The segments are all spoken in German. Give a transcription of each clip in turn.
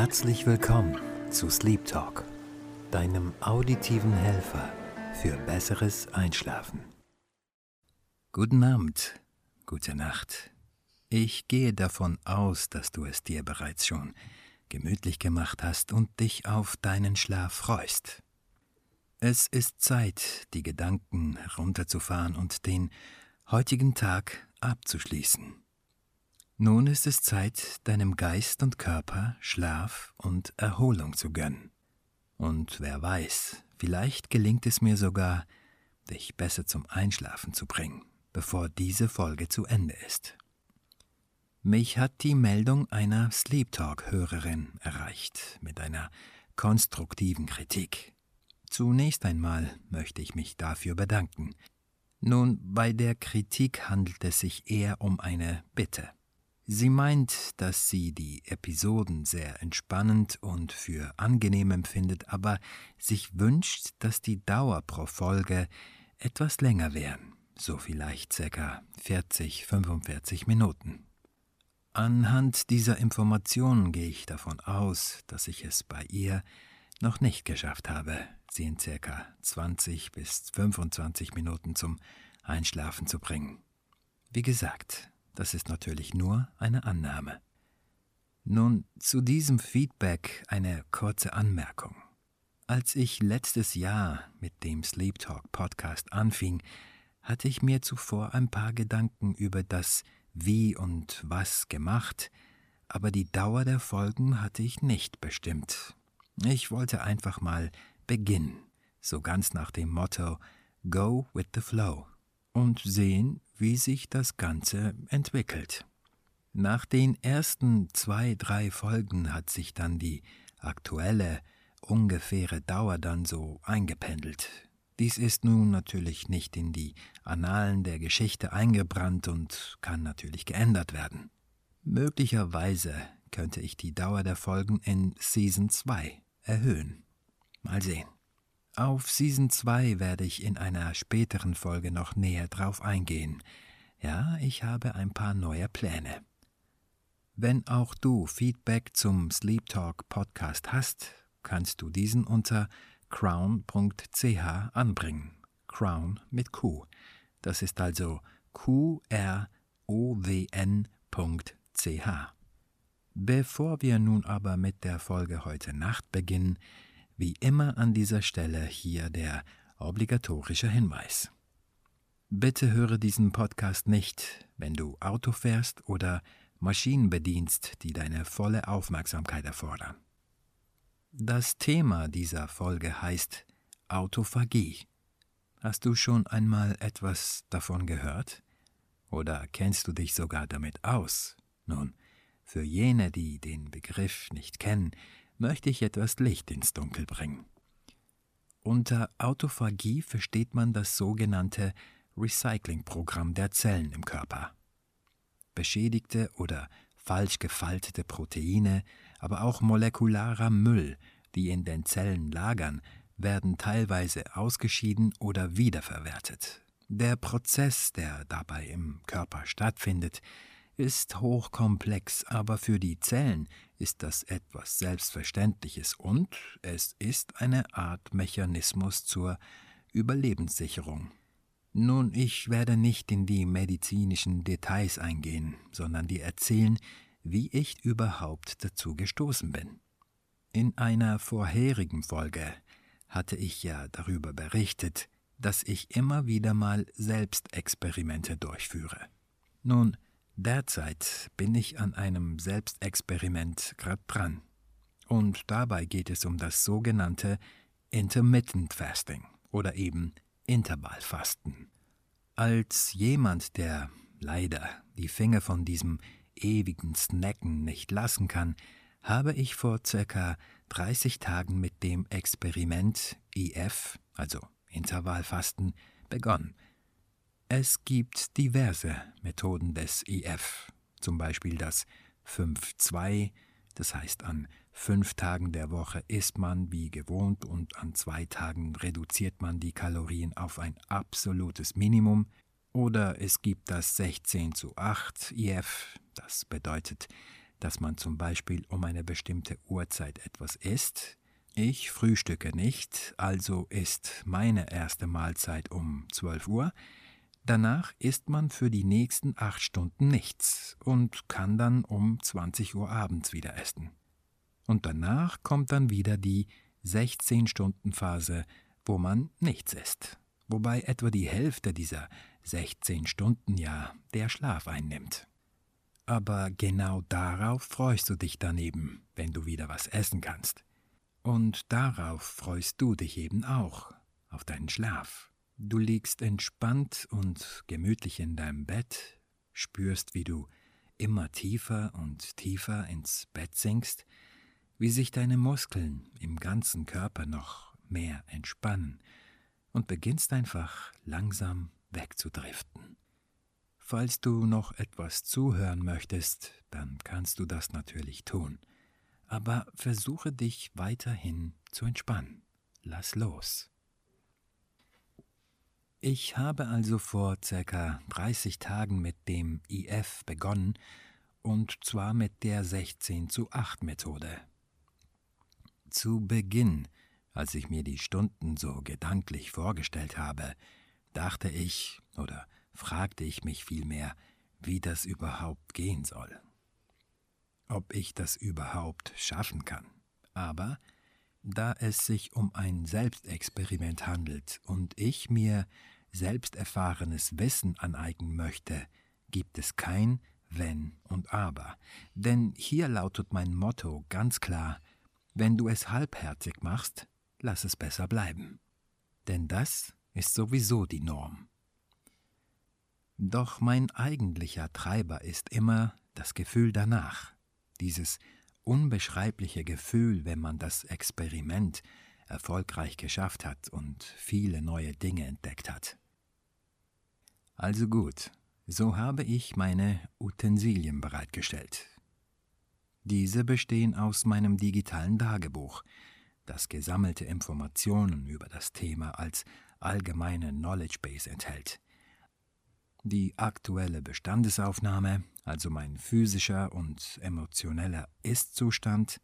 Herzlich willkommen zu Sleep Talk, deinem auditiven Helfer für besseres Einschlafen. Guten Abend, gute Nacht. Ich gehe davon aus, dass du es dir bereits schon gemütlich gemacht hast und dich auf deinen Schlaf freust. Es ist Zeit, die Gedanken herunterzufahren und den heutigen Tag abzuschließen. Nun ist es Zeit, deinem Geist und Körper Schlaf und Erholung zu gönnen. Und wer weiß, vielleicht gelingt es mir sogar, dich besser zum Einschlafen zu bringen, bevor diese Folge zu Ende ist. Mich hat die Meldung einer Sleep Talk-Hörerin erreicht mit einer konstruktiven Kritik. Zunächst einmal möchte ich mich dafür bedanken. Nun, bei der Kritik handelt es sich eher um eine Bitte. Sie meint, dass sie die Episoden sehr entspannend und für angenehm empfindet, aber sich wünscht, dass die Dauer pro Folge etwas länger wären, so vielleicht ca. 40, 45 Minuten. Anhand dieser Informationen gehe ich davon aus, dass ich es bei ihr noch nicht geschafft habe, sie in ca. 20 bis 25 Minuten zum Einschlafen zu bringen. Wie gesagt, das ist natürlich nur eine Annahme. Nun, zu diesem Feedback eine kurze Anmerkung. Als ich letztes Jahr mit dem Sleep Talk Podcast anfing, hatte ich mir zuvor ein paar Gedanken über das Wie und Was gemacht, aber die Dauer der Folgen hatte ich nicht bestimmt. Ich wollte einfach mal beginnen, so ganz nach dem Motto Go with the Flow und sehen, wie sich das Ganze entwickelt. Nach den ersten zwei, drei Folgen hat sich dann die aktuelle, ungefähre Dauer dann so eingependelt. Dies ist nun natürlich nicht in die Annalen der Geschichte eingebrannt und kann natürlich geändert werden. Möglicherweise könnte ich die Dauer der Folgen in Season 2 erhöhen. Mal sehen. Auf Season 2 werde ich in einer späteren Folge noch näher drauf eingehen. Ja, ich habe ein paar neue Pläne. Wenn auch du Feedback zum Sleep Talk Podcast hast, kannst du diesen unter crown.ch anbringen. Crown mit Q. Das ist also qrown.ch. Bevor wir nun aber mit der Folge heute Nacht beginnen, wie immer an dieser Stelle hier der obligatorische Hinweis. Bitte höre diesen Podcast nicht, wenn du Auto fährst oder Maschinen bedienst, die deine volle Aufmerksamkeit erfordern. Das Thema dieser Folge heißt Autophagie. Hast du schon einmal etwas davon gehört? Oder kennst du dich sogar damit aus? Nun, für jene, die den Begriff nicht kennen, möchte ich etwas Licht ins Dunkel bringen. Unter Autophagie versteht man das sogenannte Recyclingprogramm der Zellen im Körper. Beschädigte oder falsch gefaltete Proteine, aber auch molekularer Müll, die in den Zellen lagern, werden teilweise ausgeschieden oder wiederverwertet. Der Prozess, der dabei im Körper stattfindet, ist hochkomplex, aber für die Zellen ist das etwas Selbstverständliches und es ist eine Art Mechanismus zur Überlebenssicherung. Nun, ich werde nicht in die medizinischen Details eingehen, sondern dir erzählen, wie ich überhaupt dazu gestoßen bin. In einer vorherigen Folge hatte ich ja darüber berichtet, dass ich immer wieder mal Selbstexperimente durchführe. Nun, Derzeit bin ich an einem Selbstexperiment grad dran. Und dabei geht es um das sogenannte Intermittent Fasting oder eben Intervallfasten. Als jemand, der leider die Finger von diesem ewigen Snacken nicht lassen kann, habe ich vor circa 30 Tagen mit dem Experiment IF, also Intervallfasten, begonnen – es gibt diverse Methoden des IF, zum Beispiel das 5-2, das heißt an fünf Tagen der Woche isst man wie gewohnt und an zwei Tagen reduziert man die Kalorien auf ein absolutes Minimum, oder es gibt das 16 zu 8 IF, das bedeutet, dass man zum Beispiel um eine bestimmte Uhrzeit etwas isst. Ich frühstücke nicht, also ist meine erste Mahlzeit um 12 Uhr. Danach isst man für die nächsten acht Stunden nichts und kann dann um 20 Uhr abends wieder essen. Und danach kommt dann wieder die 16-Stunden-Phase, wo man nichts isst, wobei etwa die Hälfte dieser 16 Stunden ja der Schlaf einnimmt. Aber genau darauf freust du dich daneben, wenn du wieder was essen kannst. Und darauf freust du dich eben auch, auf deinen Schlaf. Du liegst entspannt und gemütlich in deinem Bett, spürst, wie du immer tiefer und tiefer ins Bett sinkst, wie sich deine Muskeln im ganzen Körper noch mehr entspannen und beginnst einfach langsam wegzudriften. Falls du noch etwas zuhören möchtest, dann kannst du das natürlich tun. Aber versuche dich weiterhin zu entspannen. Lass los. Ich habe also vor circa 30 Tagen mit dem IF begonnen, und zwar mit der 16 zu 8 Methode. Zu Beginn, als ich mir die Stunden so gedanklich vorgestellt habe, dachte ich oder fragte ich mich vielmehr, wie das überhaupt gehen soll. Ob ich das überhaupt schaffen kann. Aber da es sich um ein Selbstexperiment handelt und ich mir selbsterfahrenes Wissen aneignen möchte, gibt es kein Wenn und Aber. Denn hier lautet mein Motto ganz klar, wenn du es halbherzig machst, lass es besser bleiben. Denn das ist sowieso die Norm. Doch mein eigentlicher Treiber ist immer das Gefühl danach, dieses unbeschreibliche Gefühl, wenn man das Experiment erfolgreich geschafft hat und viele neue Dinge entdeckt hat. Also gut, so habe ich meine Utensilien bereitgestellt. Diese bestehen aus meinem digitalen Tagebuch, das gesammelte Informationen über das Thema als allgemeine Knowledge Base enthält. Die aktuelle Bestandesaufnahme, also mein physischer und emotioneller Ist-Zustand,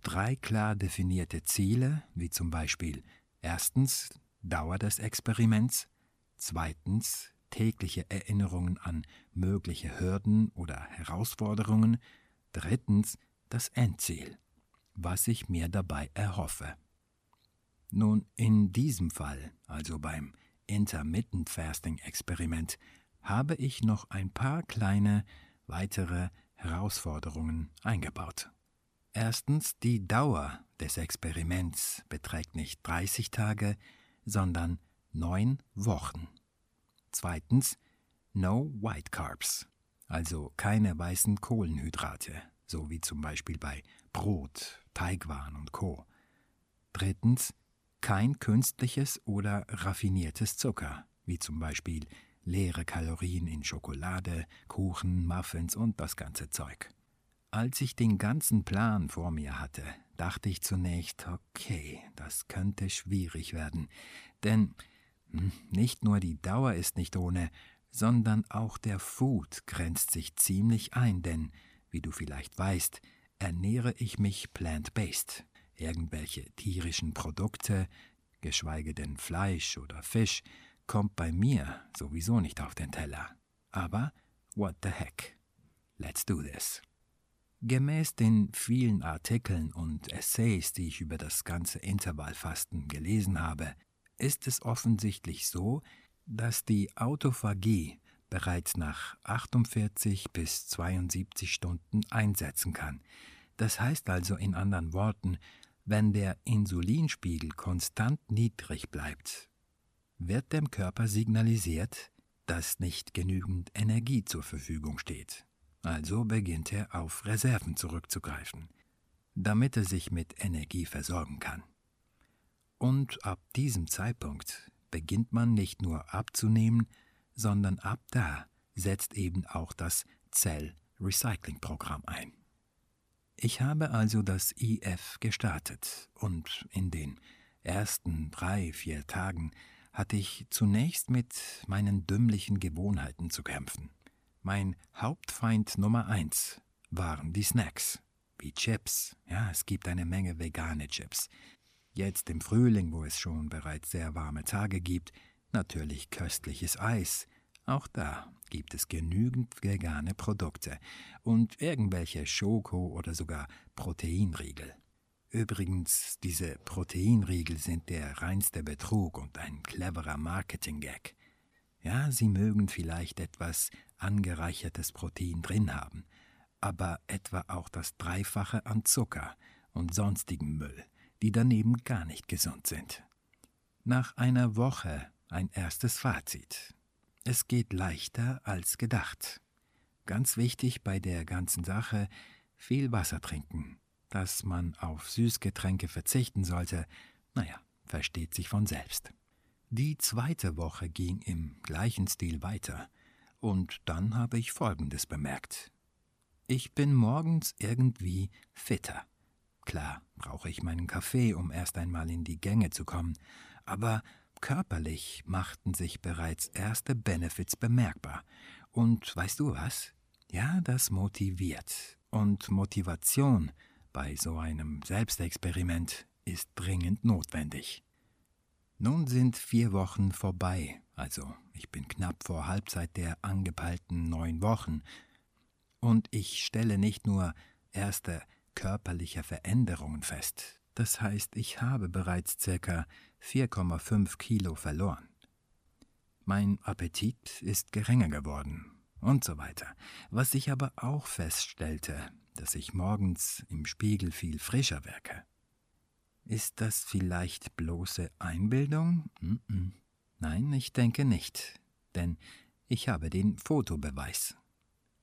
drei klar definierte Ziele, wie zum Beispiel erstens Dauer des Experiments, zweitens tägliche Erinnerungen an mögliche Hürden oder Herausforderungen, drittens das Endziel, was ich mir dabei erhoffe. Nun, in diesem Fall, also beim Intermittent Fasting Experiment, habe ich noch ein paar kleine weitere Herausforderungen eingebaut. Erstens, die Dauer des Experiments beträgt nicht 30 Tage, sondern neun Wochen. Zweitens, no white carbs, also keine weißen Kohlenhydrate, so wie zum Beispiel bei Brot, Teigwaren und Co. Drittens, kein künstliches oder raffiniertes Zucker, wie zum Beispiel leere Kalorien in Schokolade, Kuchen, Muffins und das ganze Zeug. Als ich den ganzen Plan vor mir hatte, dachte ich zunächst, okay, das könnte schwierig werden, denn hm, nicht nur die Dauer ist nicht ohne, sondern auch der Food grenzt sich ziemlich ein, denn, wie du vielleicht weißt, ernähre ich mich plant-based. Irgendwelche tierischen Produkte, geschweige denn Fleisch oder Fisch, kommt bei mir sowieso nicht auf den Teller. Aber what the heck? Let's do this. Gemäß den vielen Artikeln und Essays, die ich über das ganze Intervallfasten gelesen habe, ist es offensichtlich so, dass die Autophagie bereits nach 48 bis 72 Stunden einsetzen kann. Das heißt also in anderen Worten, wenn der Insulinspiegel konstant niedrig bleibt, wird dem Körper signalisiert, dass nicht genügend Energie zur Verfügung steht. Also beginnt er auf Reserven zurückzugreifen, damit er sich mit Energie versorgen kann. Und ab diesem Zeitpunkt beginnt man nicht nur abzunehmen, sondern ab da setzt eben auch das Zell-Recycling-Programm ein. Ich habe also das IF gestartet und in den ersten drei, vier Tagen hatte ich zunächst mit meinen dümmlichen Gewohnheiten zu kämpfen. Mein Hauptfeind Nummer eins, waren die Snacks, wie Chips. Ja, es gibt eine Menge vegane Chips. Jetzt im Frühling, wo es schon bereits sehr warme Tage gibt, natürlich köstliches Eis. Auch da gibt es genügend vegane Produkte und irgendwelche Schoko- oder sogar Proteinriegel. Übrigens, diese Proteinriegel sind der reinste Betrug und ein cleverer Marketing-Gag. Ja, sie mögen vielleicht etwas angereichertes Protein drin haben, aber etwa auch das Dreifache an Zucker und sonstigen Müll, die daneben gar nicht gesund sind. Nach einer Woche ein erstes Fazit. Es geht leichter als gedacht. Ganz wichtig bei der ganzen Sache, viel Wasser trinken. Dass man auf Süßgetränke verzichten sollte, naja, versteht sich von selbst. Die zweite Woche ging im gleichen Stil weiter, und dann habe ich Folgendes bemerkt. Ich bin morgens irgendwie fitter. Klar brauche ich meinen Kaffee, um erst einmal in die Gänge zu kommen, aber körperlich machten sich bereits erste Benefits bemerkbar. Und weißt du was? Ja, das motiviert. Und Motivation bei so einem Selbstexperiment ist dringend notwendig. Nun sind vier Wochen vorbei, also ich bin knapp vor Halbzeit der angepeilten neun Wochen, und ich stelle nicht nur erste körperliche Veränderungen fest, das heißt, ich habe bereits circa 4,5 Kilo verloren. Mein Appetit ist geringer geworden und so weiter, was ich aber auch feststellte, dass ich morgens im Spiegel viel frischer wirke. Ist das vielleicht bloße Einbildung? Nein, ich denke nicht, denn ich habe den Fotobeweis.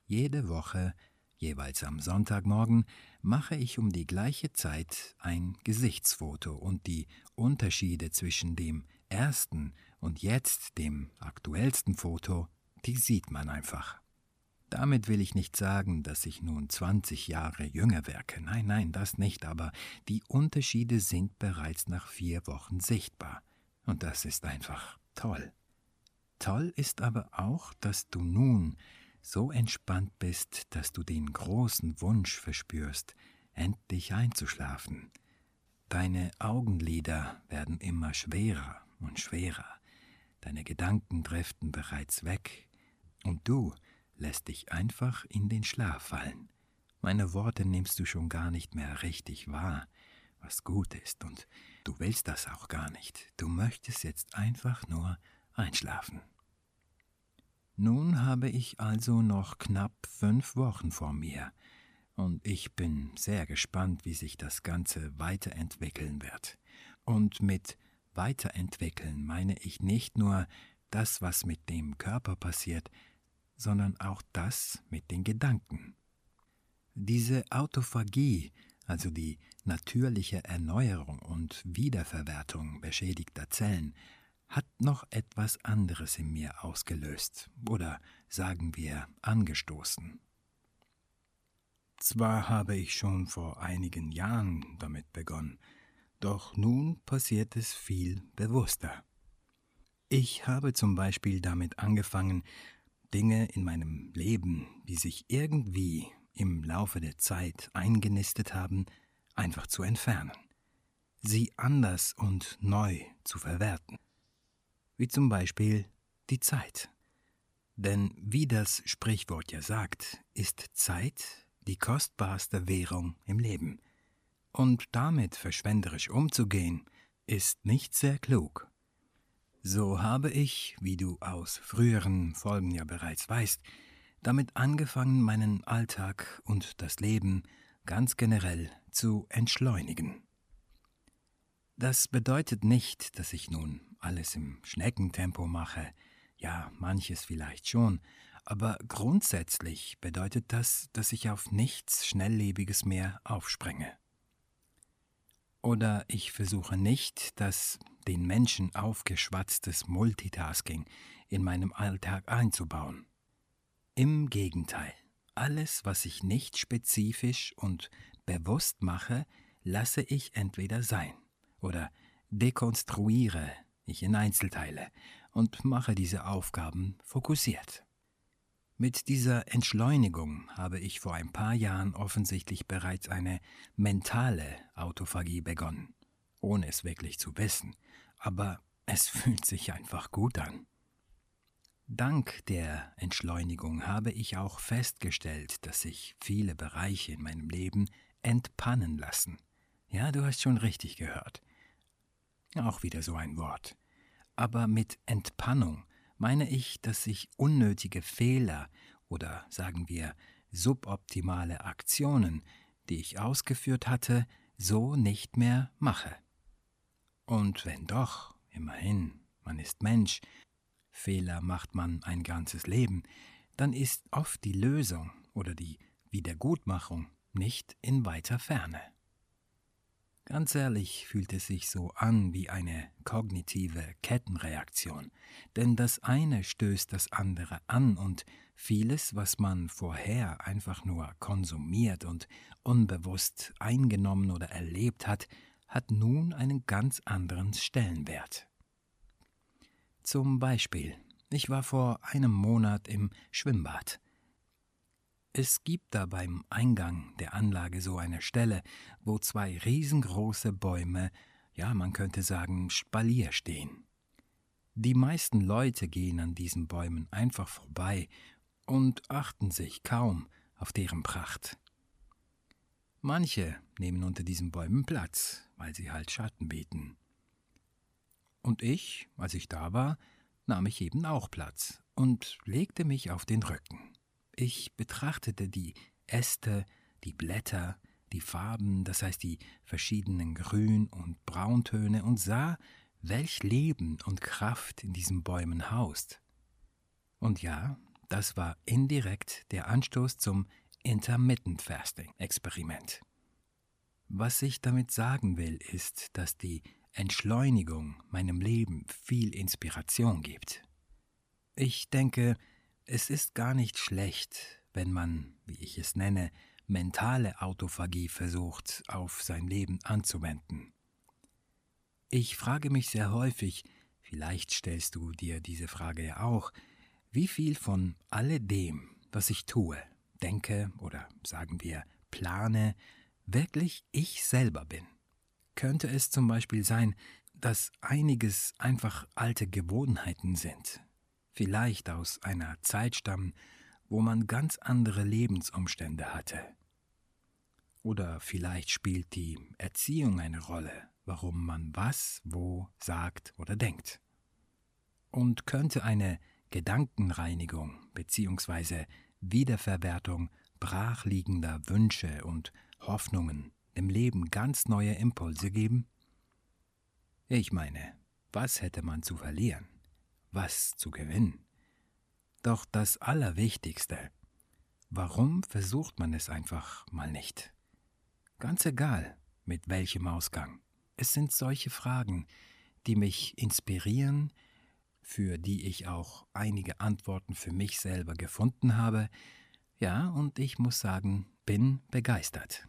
Jede Woche, jeweils am Sonntagmorgen, mache ich um die gleiche Zeit ein Gesichtsfoto und die Unterschiede zwischen dem ersten und jetzt dem aktuellsten Foto, die sieht man einfach. Damit will ich nicht sagen, dass ich nun 20 Jahre jünger wirke. Nein, nein, das nicht, aber die Unterschiede sind bereits nach vier Wochen sichtbar. Und das ist einfach toll. Toll ist aber auch, dass du nun so entspannt bist, dass du den großen Wunsch verspürst, endlich einzuschlafen. Deine Augenlider werden immer schwerer und schwerer, deine Gedanken driften bereits weg, und du lässt dich einfach in den Schlaf fallen. Meine Worte nimmst du schon gar nicht mehr richtig wahr, was gut ist, und du willst das auch gar nicht. Du möchtest jetzt einfach nur einschlafen. Nun habe ich also noch knapp fünf Wochen vor mir, und ich bin sehr gespannt, wie sich das Ganze weiterentwickeln wird. Und mit weiterentwickeln meine ich nicht nur das, was mit dem Körper passiert, sondern auch das mit den Gedanken. Diese Autophagie, also die natürliche Erneuerung und Wiederverwertung beschädigter Zellen, hat noch etwas anderes in mir ausgelöst oder sagen wir angestoßen. Zwar habe ich schon vor einigen Jahren damit begonnen, doch nun passiert es viel bewusster. Ich habe zum Beispiel damit angefangen, Dinge in meinem Leben, die sich irgendwie im Laufe der Zeit eingenistet haben, einfach zu entfernen, sie anders und neu zu verwerten wie zum Beispiel die Zeit. Denn wie das Sprichwort ja sagt, ist Zeit die kostbarste Währung im Leben. Und damit verschwenderisch umzugehen, ist nicht sehr klug. So habe ich, wie du aus früheren Folgen ja bereits weißt, damit angefangen, meinen Alltag und das Leben ganz generell zu entschleunigen. Das bedeutet nicht, dass ich nun alles im Schneckentempo mache, ja, manches vielleicht schon, aber grundsätzlich bedeutet das, dass ich auf nichts Schnelllebiges mehr aufspringe. Oder ich versuche nicht, das den Menschen aufgeschwatztes Multitasking in meinem Alltag einzubauen. Im Gegenteil, alles, was ich nicht spezifisch und bewusst mache, lasse ich entweder sein oder dekonstruiere ich in Einzelteile und mache diese Aufgaben fokussiert. Mit dieser Entschleunigung habe ich vor ein paar Jahren offensichtlich bereits eine mentale Autophagie begonnen, ohne es wirklich zu wissen, aber es fühlt sich einfach gut an. Dank der Entschleunigung habe ich auch festgestellt, dass sich viele Bereiche in meinem Leben entpannen lassen. Ja, du hast schon richtig gehört. Auch wieder so ein Wort. Aber mit Entpannung meine ich, dass ich unnötige Fehler oder sagen wir suboptimale Aktionen, die ich ausgeführt hatte, so nicht mehr mache. Und wenn doch, immerhin, man ist Mensch, Fehler macht man ein ganzes Leben, dann ist oft die Lösung oder die Wiedergutmachung nicht in weiter Ferne. Ganz ehrlich fühlt es sich so an wie eine kognitive Kettenreaktion, denn das eine stößt das andere an und vieles, was man vorher einfach nur konsumiert und unbewusst eingenommen oder erlebt hat, hat nun einen ganz anderen Stellenwert. Zum Beispiel, ich war vor einem Monat im Schwimmbad. Es gibt da beim Eingang der Anlage so eine Stelle, wo zwei riesengroße Bäume, ja man könnte sagen Spalier stehen. Die meisten Leute gehen an diesen Bäumen einfach vorbei und achten sich kaum auf deren Pracht. Manche nehmen unter diesen Bäumen Platz, weil sie halt Schatten bieten. Und ich, als ich da war, nahm ich eben auch Platz und legte mich auf den Rücken. Ich betrachtete die Äste, die Blätter, die Farben, das heißt die verschiedenen Grün- und Brauntöne und sah, welch Leben und Kraft in diesen Bäumen haust. Und ja, das war indirekt der Anstoß zum Intermittent Fasting Experiment. Was ich damit sagen will, ist, dass die Entschleunigung meinem Leben viel Inspiration gibt. Ich denke, es ist gar nicht schlecht, wenn man, wie ich es nenne, mentale Autophagie versucht, auf sein Leben anzuwenden. Ich frage mich sehr häufig, vielleicht stellst du dir diese Frage ja auch, wie viel von alledem, was ich tue, denke oder sagen wir plane, wirklich ich selber bin. Könnte es zum Beispiel sein, dass einiges einfach alte Gewohnheiten sind, vielleicht aus einer Zeit stammen, wo man ganz andere Lebensumstände hatte. Oder vielleicht spielt die Erziehung eine Rolle, warum man was, wo sagt oder denkt. Und könnte eine Gedankenreinigung bzw. Wiederverwertung brachliegender Wünsche und Hoffnungen dem Leben ganz neue Impulse geben? Ich meine, was hätte man zu verlieren? Was zu gewinnen. Doch das Allerwichtigste, warum versucht man es einfach mal nicht? Ganz egal, mit welchem Ausgang. Es sind solche Fragen, die mich inspirieren, für die ich auch einige Antworten für mich selber gefunden habe. Ja, und ich muss sagen, bin begeistert.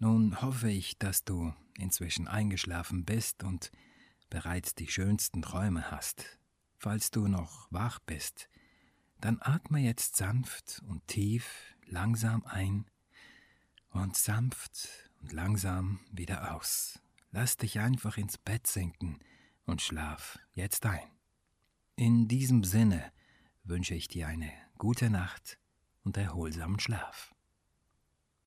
Nun hoffe ich, dass du inzwischen eingeschlafen bist und bereits die schönsten Träume hast, falls du noch wach bist, dann atme jetzt sanft und tief langsam ein und sanft und langsam wieder aus. Lass dich einfach ins Bett sinken und schlaf jetzt ein. In diesem Sinne wünsche ich dir eine gute Nacht und erholsamen Schlaf.